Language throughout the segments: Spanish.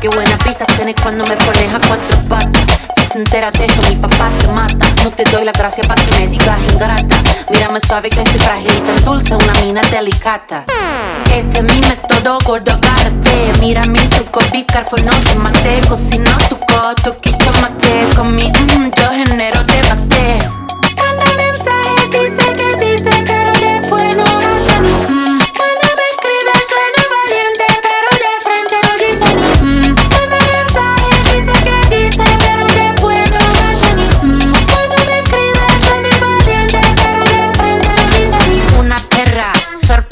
Qué buena pista tienes cuando me pones a cuatro patas. Si se entera de esto, mi papá te mata. No te doy la gracia para que me digas ingrata. Mírame suave que soy frágil y tan dulce, una mina delicata. Este es mi método gordo agárrate. Mira mi truco, picar fue no te maté. Cocino tu coto, quito mate. Con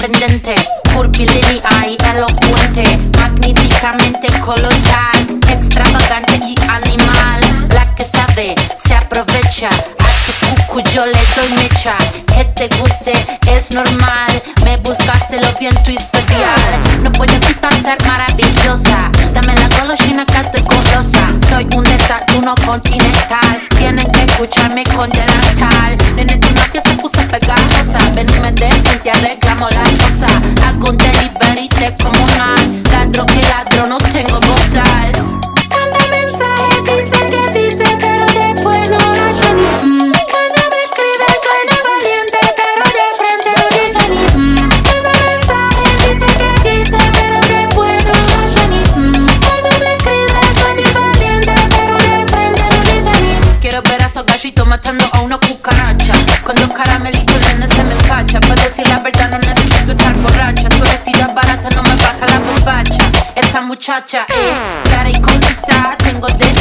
sorprendente, curvilínea y elocuente, magníficamente colosal, extravagante y animal. La que sabe se aprovecha. A tu cucu yo le doy mecha. Que te guste es normal. Me buscaste lo bien tu historial. No puedo evitar ser maravillosa. Dame la golosina que estoy golosa. Soy un desayuno continental. Tienen que escucharme con delantal. Nene, tu novia se puso pegajosa. Ven y me de frente, arreglamos la cosa. Hago muchacha es eh. clara y concisa Tengo de